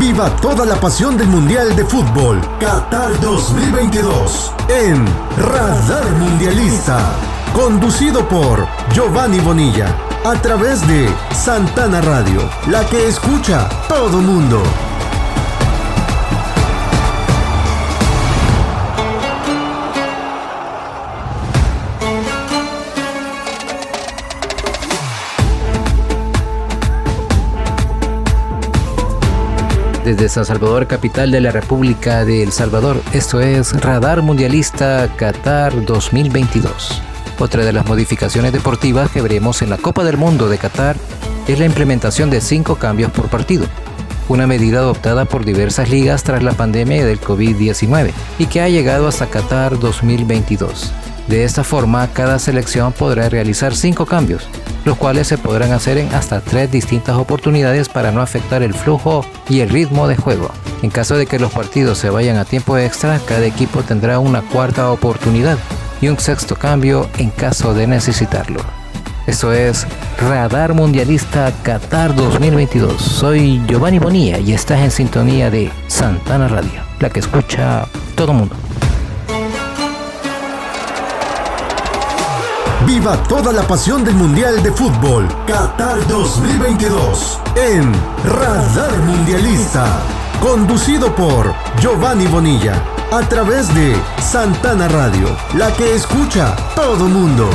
Viva toda la pasión del Mundial de Fútbol Qatar 2022 en Radar Mundialista. Conducido por Giovanni Bonilla a través de Santana Radio, la que escucha todo mundo. Desde San Salvador, capital de la República de El Salvador. Esto es Radar Mundialista Qatar 2022. Otra de las modificaciones deportivas que veremos en la Copa del Mundo de Qatar es la implementación de cinco cambios por partido, una medida adoptada por diversas ligas tras la pandemia del COVID-19 y que ha llegado hasta Qatar 2022. De esta forma, cada selección podrá realizar cinco cambios, los cuales se podrán hacer en hasta tres distintas oportunidades para no afectar el flujo y el ritmo de juego. En caso de que los partidos se vayan a tiempo extra, cada equipo tendrá una cuarta oportunidad y un sexto cambio en caso de necesitarlo. Esto es Radar Mundialista Qatar 2022. Soy Giovanni Bonilla y estás en sintonía de Santana Radio, la que escucha todo mundo. Viva toda la pasión del Mundial de Fútbol Qatar 2022 en Radar Mundialista. Conducido por Giovanni Bonilla a través de Santana Radio, la que escucha todo mundo.